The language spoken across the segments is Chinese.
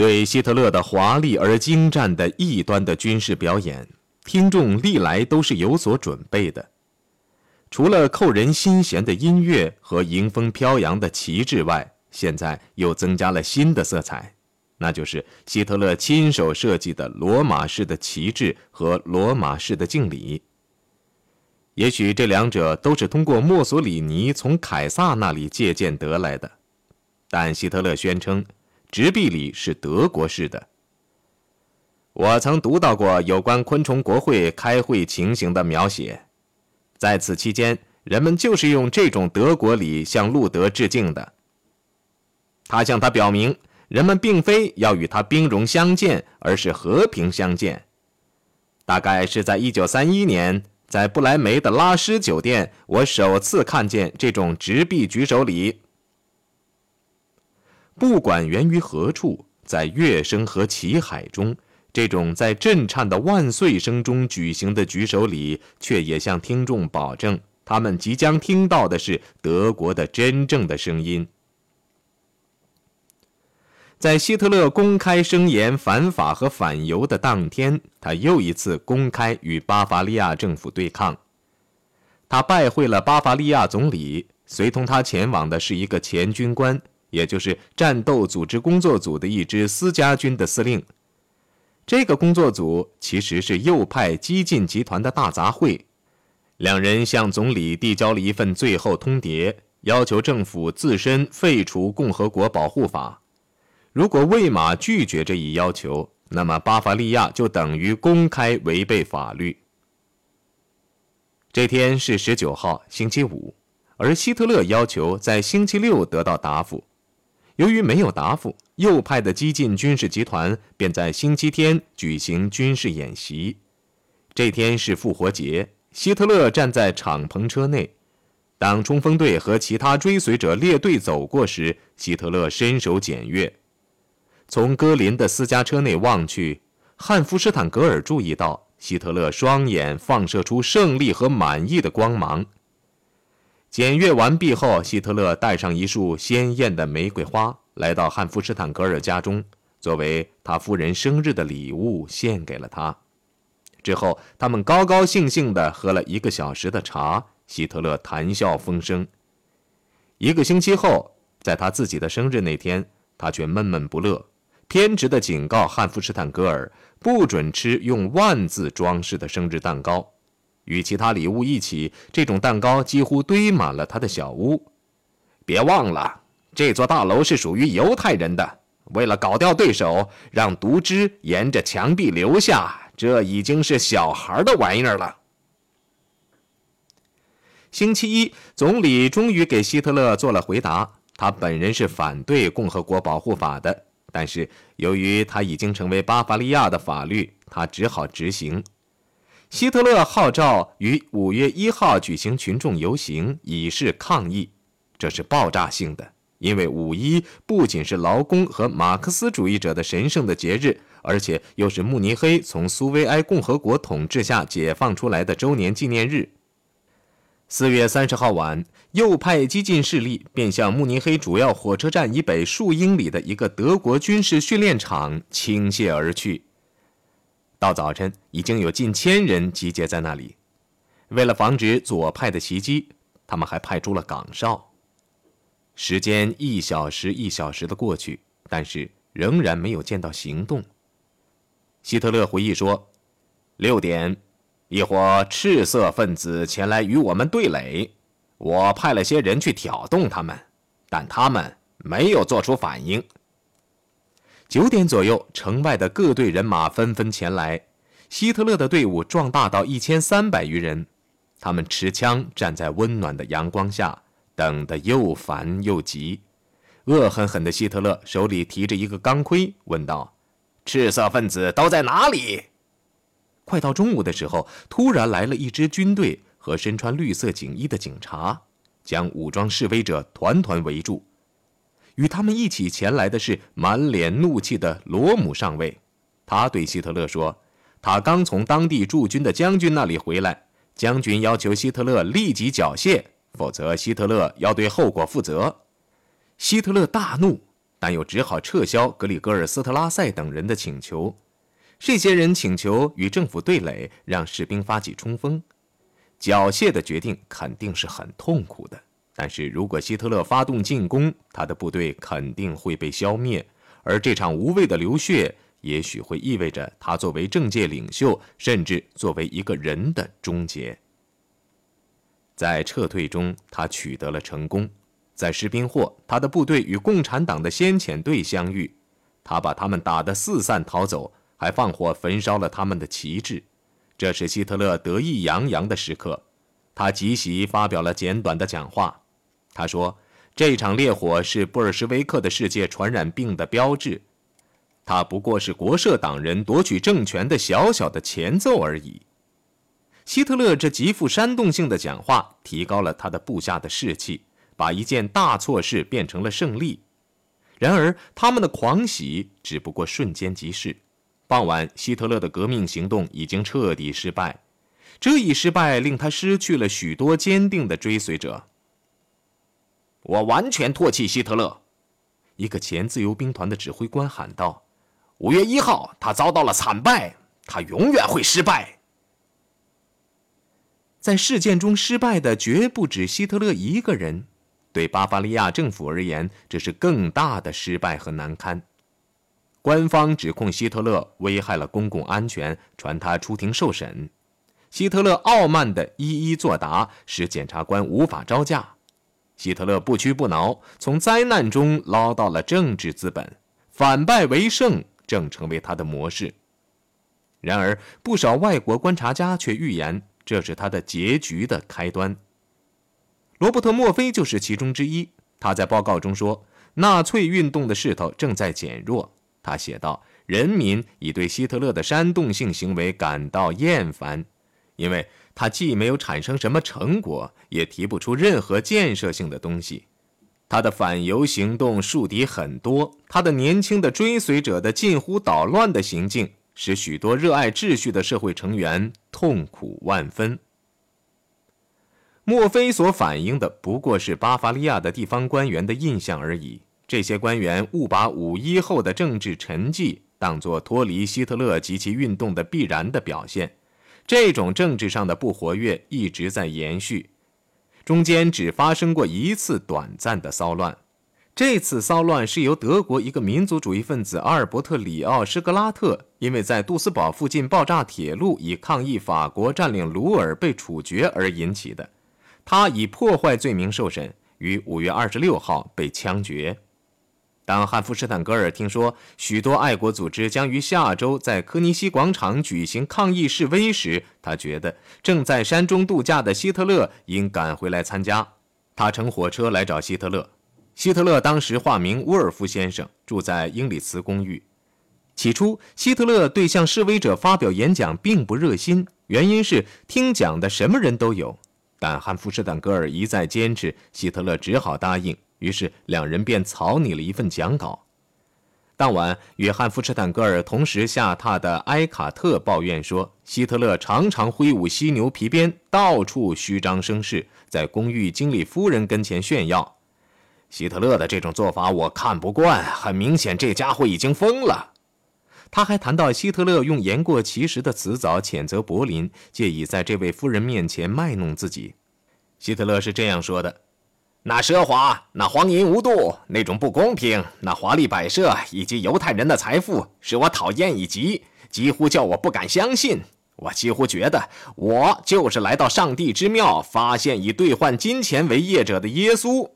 对希特勒的华丽而精湛的异端的军事表演，听众历来都是有所准备的。除了扣人心弦的音乐和迎风飘扬的旗帜外，现在又增加了新的色彩，那就是希特勒亲手设计的罗马式的旗帜和罗马式的敬礼。也许这两者都是通过墨索里尼从凯撒那里借鉴得来的，但希特勒宣称，直臂礼是德国式的。我曾读到过有关昆虫国会开会情形的描写。在此期间，人们就是用这种德国礼向路德致敬的。他向他表明，人们并非要与他兵戎相见，而是和平相见。大概是在一九三一年，在不来梅的拉施酒店，我首次看见这种直臂举手礼。不管源于何处，在乐声和旗海中。这种在震颤的万岁声中举行的举手礼，却也向听众保证，他们即将听到的是德国的真正的声音。在希特勒公开声言反法和反犹的当天，他又一次公开与巴伐利亚政府对抗。他拜会了巴伐利亚总理，随同他前往的是一个前军官，也就是战斗组织工作组的一支私家军的司令。这个工作组其实是右派激进集团的大杂烩。两人向总理递交了一份最后通牒，要求政府自身废除共和国保护法。如果魏玛拒绝这一要求，那么巴伐利亚就等于公开违背法律。这天是十九号，星期五，而希特勒要求在星期六得到答复。由于没有答复，右派的激进军事集团便在星期天举行军事演习。这天是复活节，希特勒站在敞篷车内。当冲锋队和其他追随者列队走过时，希特勒伸手检阅。从戈林的私家车内望去，汉弗施坦格尔注意到希特勒双眼放射出胜利和满意的光芒。检阅完毕后，希特勒带上一束鲜艳的玫瑰花，来到汉弗施坦格尔家中，作为他夫人生日的礼物献给了他。之后，他们高高兴兴地喝了一个小时的茶，希特勒谈笑风生。一个星期后，在他自己的生日那天，他却闷闷不乐，偏执地警告汉弗施坦格尔不准吃用万字装饰的生日蛋糕。与其他礼物一起，这种蛋糕几乎堆满了他的小屋。别忘了，这座大楼是属于犹太人的。为了搞掉对手，让毒汁沿着墙壁流下，这已经是小孩的玩意儿了。星期一，总理终于给希特勒做了回答。他本人是反对共和国保护法的，但是由于他已经成为巴伐利亚的法律，他只好执行。希特勒号召于五月一号举行群众游行，以示抗议。这是爆炸性的，因为五一不仅是劳工和马克思主义者的神圣的节日，而且又是慕尼黑从苏维埃共和国统治下解放出来的周年纪念日。四月三十号晚，右派激进势力便向慕尼黑主要火车站以北数英里的一个德国军事训练场倾泻而去。到早晨，已经有近千人集结在那里。为了防止左派的袭击，他们还派出了岗哨。时间一小时一小时的过去，但是仍然没有见到行动。希特勒回忆说：“六点，一伙赤色分子前来与我们对垒，我派了些人去挑动他们，但他们没有做出反应。”九点左右，城外的各队人马纷纷前来。希特勒的队伍壮大到一千三百余人，他们持枪站在温暖的阳光下，等得又烦又急。恶狠狠的希特勒手里提着一个钢盔，问道：“赤色分子都在哪里？”快到中午的时候，突然来了一支军队和身穿绿色警衣的警察，将武装示威者团团围住。与他们一起前来的是满脸怒气的罗姆上尉，他对希特勒说：“他刚从当地驻军的将军那里回来，将军要求希特勒立即缴械，否则希特勒要对后果负责。”希特勒大怒，但又只好撤销格里戈尔斯特拉塞等人的请求。这些人请求与政府对垒，让士兵发起冲锋。缴械的决定肯定是很痛苦的，但是如果希特勒发动进攻，他的部队肯定会被消灭，而这场无谓的流血，也许会意味着他作为政界领袖，甚至作为一个人的终结。在撤退中，他取得了成功。在士兵霍，他的部队与共产党的先遣队相遇，他把他们打得四散逃走，还放火焚烧了他们的旗帜。这是希特勒得意洋洋的时刻。他即席发表了简短的讲话。他说：“这场烈火是布尔什维克的世界传染病的标志，它不过是国社党人夺取政权的小小的前奏而已。”希特勒这极富煽动性的讲话提高了他的部下的士气。把一件大错事变成了胜利，然而他们的狂喜只不过瞬间即逝。傍晚，希特勒的革命行动已经彻底失败，这一失败令他失去了许多坚定的追随者。我完全唾弃希特勒，一个前自由兵团的指挥官喊道：“五月一号，他遭到了惨败，他永远会失败。”在事件中失败的绝不止希特勒一个人。对巴伐利亚政府而言，这是更大的失败和难堪。官方指控希特勒危害了公共安全，传他出庭受审。希特勒傲慢地一一作答，使检察官无法招架。希特勒不屈不挠，从灾难中捞到了政治资本，反败为胜正成为他的模式。然而，不少外国观察家却预言，这是他的结局的开端。罗伯特·墨菲就是其中之一。他在报告中说：“纳粹运动的势头正在减弱。”他写道：“人民已对希特勒的煽动性行为感到厌烦，因为他既没有产生什么成果，也提不出任何建设性的东西。他的反犹行动树敌很多，他的年轻的追随者的近乎捣乱的行径，使许多热爱秩序的社会成员痛苦万分。”墨菲所反映的不过是巴伐利亚的地方官员的印象而已。这些官员误把五一后的政治沉寂当作脱离希特勒及其运动的必然的表现。这种政治上的不活跃一直在延续，中间只发生过一次短暂的骚乱。这次骚乱是由德国一个民族主义分子阿尔伯特·里奥·施格拉特因为在杜斯堡附近爆炸铁路以抗议法国占领鲁尔被处决而引起的。他以破坏罪名受审，于五月二十六号被枪决。当汉弗施坦格尔听说许多爱国组织将于下周在科尼西广场举行抗议示威时，他觉得正在山中度假的希特勒应赶回来参加。他乘火车来找希特勒。希特勒当时化名沃尔夫先生，住在英里茨公寓。起初，希特勒对向示威者发表演讲并不热心，原因是听讲的什么人都有。但汉弗施坦格尔一再坚持，希特勒只好答应。于是两人便草拟了一份讲稿。当晚，约翰·富士坦格尔同时下榻的埃卡特抱怨说，希特勒常常挥舞犀牛皮鞭，到处虚张声势，在公寓经理夫人跟前炫耀。希特勒的这种做法我看不惯，很明显，这家伙已经疯了。他还谈到希特勒用言过其实的辞藻谴责柏林，借以在这位夫人面前卖弄自己。希特勒是这样说的：“那奢华，那荒淫无度，那种不公平，那华丽摆设，以及犹太人的财富，使我讨厌以及，几乎叫我不敢相信。我几乎觉得，我就是来到上帝之庙，发现以兑换金钱为业者的耶稣。”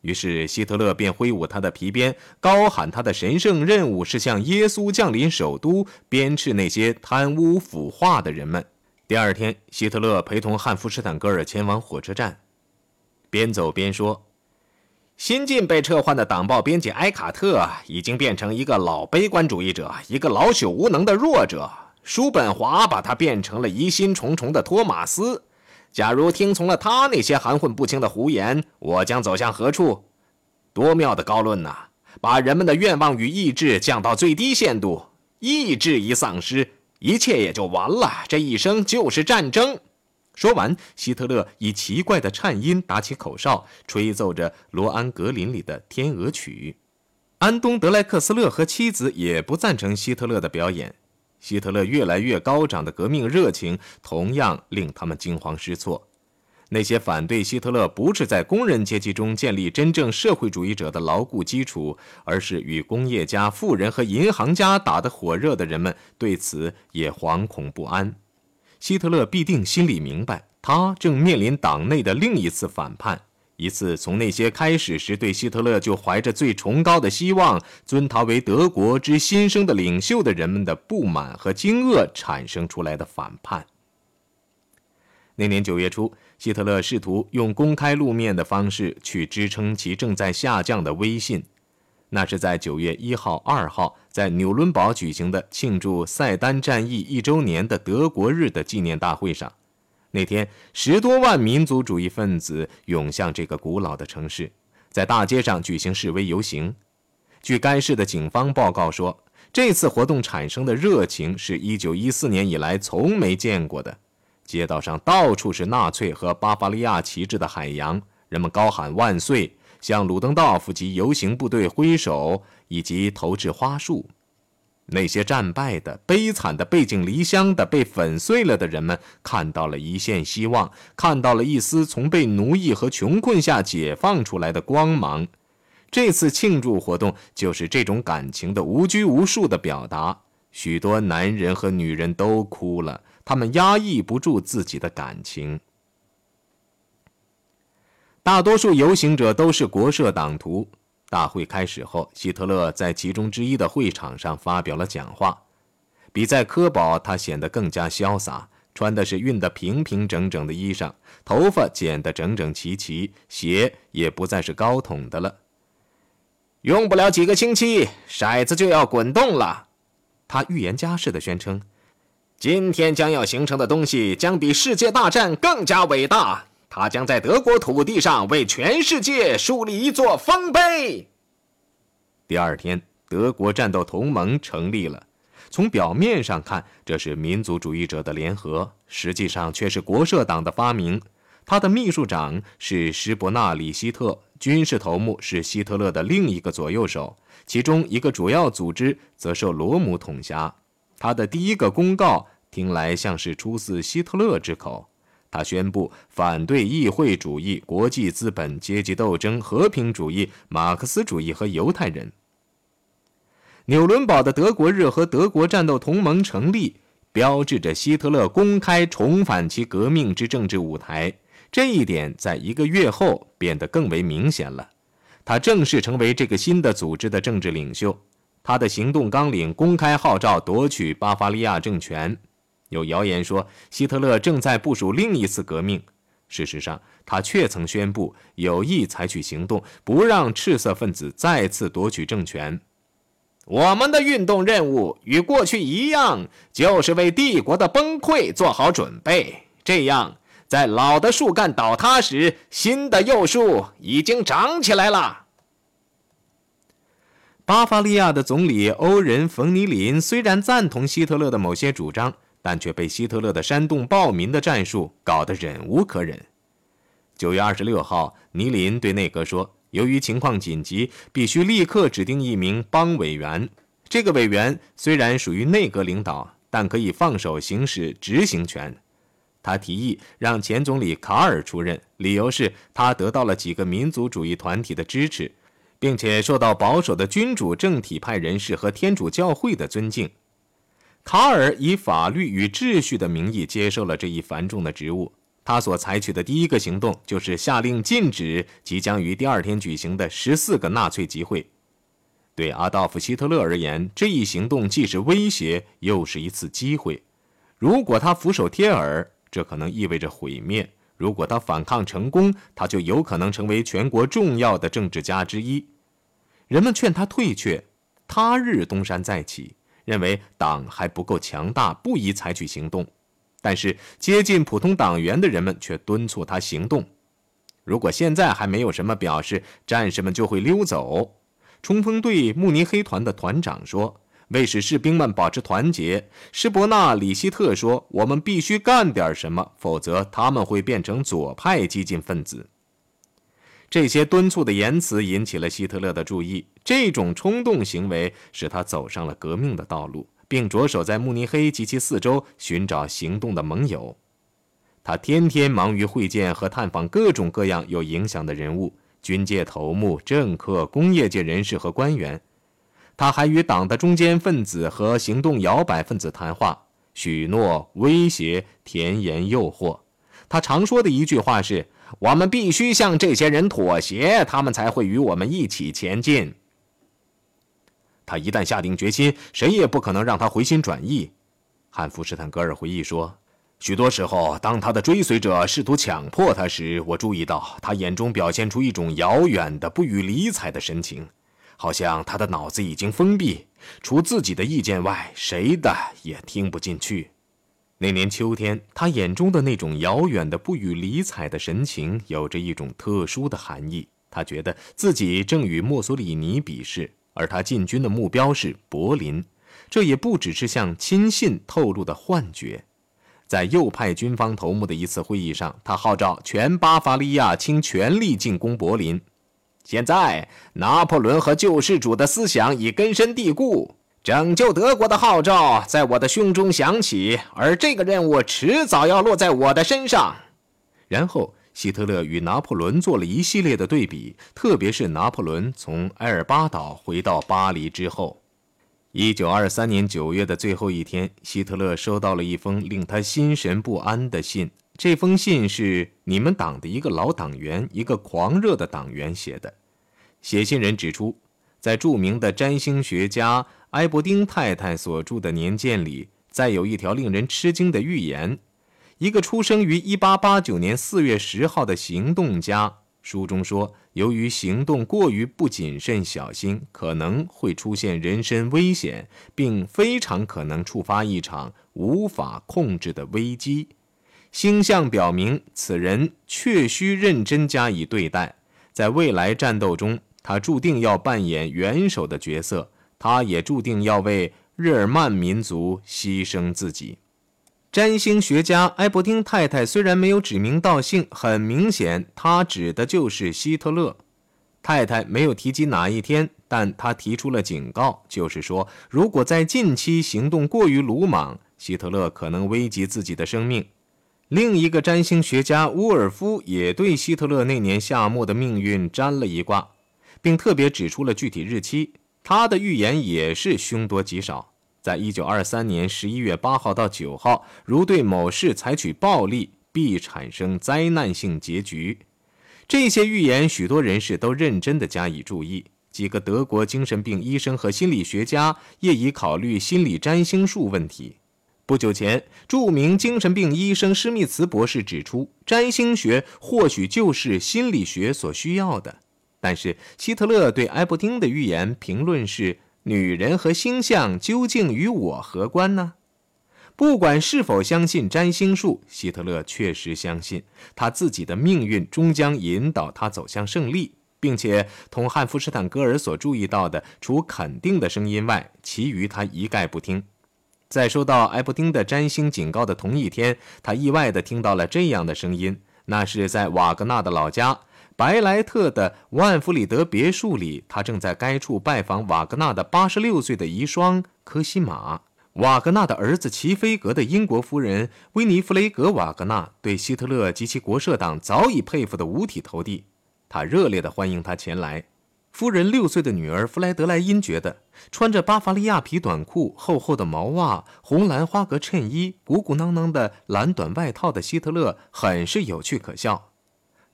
于是希特勒便挥舞他的皮鞭，高喊他的神圣任务是向耶稣降临首都，鞭笞那些贪污腐化的人们。第二天，希特勒陪同汉弗施坦格尔前往火车站，边走边说：“新晋被撤换的党报编辑埃卡特已经变成一个老悲观主义者，一个老朽无能的弱者。叔本华把他变成了疑心重重的托马斯。”假如听从了他那些含混不清的胡言，我将走向何处？多妙的高论呐！把人们的愿望与意志降到最低限度，意志一丧失，一切也就完了。这一生就是战争。说完，希特勒以奇怪的颤音打起口哨，吹奏着罗安格林里的《天鹅曲》。安东·德莱克斯勒和妻子也不赞成希特勒的表演。希特勒越来越高涨的革命热情，同样令他们惊慌失措。那些反对希特勒不是在工人阶级中建立真正社会主义者的牢固基础，而是与工业家、富人和银行家打得火热的人们，对此也惶恐不安。希特勒必定心里明白，他正面临党内的另一次反叛。一次从那些开始时对希特勒就怀着最崇高的希望、尊他为德国之新生的领袖的人们的不满和惊愕产生出来的反叛。那年九月初，希特勒试图用公开露面的方式去支撑其正在下降的威信。那是在九月一号、二号在纽伦堡举行的庆祝塞丹战役一周年的德国日的纪念大会上。那天，十多万民族主义分子涌向这个古老的城市，在大街上举行示威游行。据该市的警方报告说，这次活动产生的热情是一九一四年以来从没见过的。街道上到处是纳粹和巴伐利亚旗帜的海洋，人们高喊万岁，向鲁登道夫及游行部队挥手，以及投掷花束。那些战败的、悲惨的、背井离乡的、被粉碎了的人们，看到了一线希望，看到了一丝从被奴役和穷困下解放出来的光芒。这次庆祝活动就是这种感情的无拘无束的表达。许多男人和女人都哭了，他们压抑不住自己的感情。大多数游行者都是国社党徒。大会开始后，希特勒在其中之一的会场上发表了讲话。比在科堡，他显得更加潇洒，穿的是熨得平平整整的衣裳，头发剪得整整齐齐，鞋也不再是高筒的了。用不了几个星期，骰子就要滚动了，他预言家似的宣称：“今天将要形成的东西，将比世界大战更加伟大。”他将在德国土地上为全世界树立一座丰碑。第二天，德国战斗同盟成立了。从表面上看，这是民族主义者的联合，实际上却是国社党的发明。他的秘书长是施伯纳里希特，军事头目是希特勒的另一个左右手，其中一个主要组织则受罗姆统辖。他的第一个公告听来像是出自希特勒之口。他宣布反对议会主义、国际资本、阶级斗争、和平主义、马克思主义和犹太人。纽伦堡的德国日和德国战斗同盟成立，标志着希特勒公开重返其革命之政治舞台。这一点在一个月后变得更为明显了。他正式成为这个新的组织的政治领袖。他的行动纲领公开号召夺取巴伐利亚政权。有谣言说，希特勒正在部署另一次革命。事实上，他确曾宣布有意采取行动，不让赤色分子再次夺取政权。我们的运动任务与过去一样，就是为帝国的崩溃做好准备。这样，在老的树干倒塌时，新的幼树已经长起来了。巴伐利亚的总理欧仁·冯·尼林虽然赞同希特勒的某些主张。但却被希特勒的煽动暴民的战术搞得忍无可忍。九月二十六号，尼林对内阁说：“由于情况紧急，必须立刻指定一名邦委员。这个委员虽然属于内阁领导，但可以放手行使执行权。”他提议让前总理卡尔出任，理由是他得到了几个民族主义团体的支持，并且受到保守的君主政体派人士和天主教会的尊敬。卡尔以法律与秩序的名义接受了这一繁重的职务。他所采取的第一个行动就是下令禁止即将于第二天举行的十四个纳粹集会。对阿道夫·希特勒而言，这一行动既是威胁，又是一次机会。如果他俯首帖耳，这可能意味着毁灭；如果他反抗成功，他就有可能成为全国重要的政治家之一。人们劝他退却，他日东山再起。认为党还不够强大，不宜采取行动，但是接近普通党员的人们却敦促他行动。如果现在还没有什么表示，战士们就会溜走。冲锋队慕尼黑团的团长说：“为使士兵们保持团结，施伯纳里希特说，我们必须干点什么，否则他们会变成左派激进分子。”这些敦促的言辞引起了希特勒的注意。这种冲动行为使他走上了革命的道路，并着手在慕尼黑及其四周寻找行动的盟友。他天天忙于会见和探访各种各样有影响的人物，军界头目、政客、工业界人士和官员。他还与党的中间分子和行动摇摆分子谈话，许诺、威胁、甜言诱惑。他常说的一句话是：“我们必须向这些人妥协，他们才会与我们一起前进。”他一旦下定决心，谁也不可能让他回心转意。汉弗施坦格尔回忆说。许多时候，当他的追随者试图强迫他时，我注意到他眼中表现出一种遥远的、不予理睬的神情，好像他的脑子已经封闭，除自己的意见外，谁的也听不进去。那年秋天，他眼中的那种遥远的、不予理睬的神情，有着一种特殊的含义。他觉得自己正与墨索里尼比试，而他进军的目标是柏林。这也不只是向亲信透露的幻觉。在右派军方头目的一次会议上，他号召全巴伐利亚倾全力进攻柏林。现在，拿破仑和救世主的思想已根深蒂固，拯救德国的号召在我的胸中响起，而这个任务迟早要落在我的身上。然后，希特勒与拿破仑做了一系列的对比，特别是拿破仑从埃尔巴岛回到巴黎之后。一九二三年九月的最后一天，希特勒收到了一封令他心神不安的信。这封信是你们党的一个老党员，一个狂热的党员写的。写信人指出，在著名的占星学家埃伯丁太太所著的年鉴里，再有一条令人吃惊的预言：一个出生于一八八九年四月十号的行动家。书中说，由于行动过于不谨慎小心，可能会出现人身危险，并非常可能触发一场无法控制的危机。星象表明，此人确需认真加以对待。在未来战斗中，他注定要扮演元首的角色，他也注定要为日耳曼民族牺牲自己。占星学家埃伯丁太太虽然没有指名道姓，很明显，她指的就是希特勒。太太没有提及哪一天，但她提出了警告，就是说，如果在近期行动过于鲁莽，希特勒可能危及自己的生命。另一个占星学家乌尔夫也对希特勒那年夏末的命运占了一卦，并特别指出了具体日期。他的预言也是凶多吉少。在一九二三年十一月八号到九号，如对某事采取暴力，必产生灾难性结局。这些预言，许多人士都认真地加以注意。几个德国精神病医生和心理学家业已考虑心理占星术问题。不久前，著名精神病医生施密茨博士指出，占星学或许就是心理学所需要的。但是，希特勒对埃伯丁的预言评论是。女人和星象究竟与我何关呢？不管是否相信占星术，希特勒确实相信他自己的命运终将引导他走向胜利，并且同汉弗施坦格尔所注意到的，除肯定的声音外，其余他一概不听。在收到埃布丁的占星警告的同一天，他意外地听到了这样的声音，那是在瓦格纳的老家。白莱特的万弗里德别墅里，他正在该处拜访瓦格纳的八十六岁的遗孀科西玛。瓦格纳的儿子齐菲格的英国夫人威尼弗雷格·瓦格纳对希特勒及其国社党早已佩服得五体投地，他热烈地欢迎他前来。夫人六岁的女儿弗莱德莱因觉得，穿着巴伐利亚皮短裤、厚厚的毛袜、红蓝花格衬衣、鼓鼓囊囊的蓝短外套的希特勒很是有趣可笑。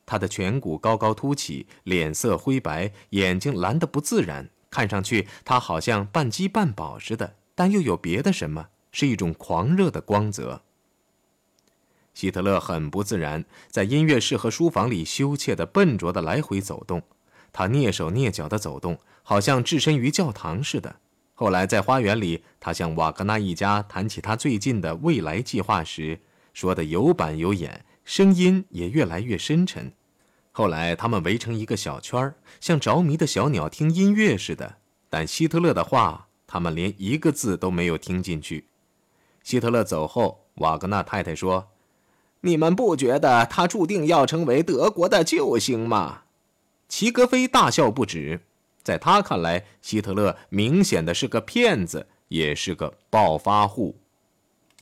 他的颧骨高高凸起，脸色灰白，眼睛蓝得不自然，看上去他好像半饥半饱似的，但又有别的什么，是一种狂热的光泽。希特勒很不自然，在音乐室和书房里羞怯的、笨拙的来回走动，他蹑手蹑脚的走动，好像置身于教堂似的。后来在花园里，他向瓦格纳一家谈起他最近的未来计划时，说的有板有眼。声音也越来越深沉。后来，他们围成一个小圈儿，像着迷的小鸟听音乐似的。但希特勒的话，他们连一个字都没有听进去。希特勒走后，瓦格纳太太说：“你们不觉得他注定要成为德国的救星吗？”齐格飞大笑不止。在他看来，希特勒明显的是个骗子，也是个暴发户。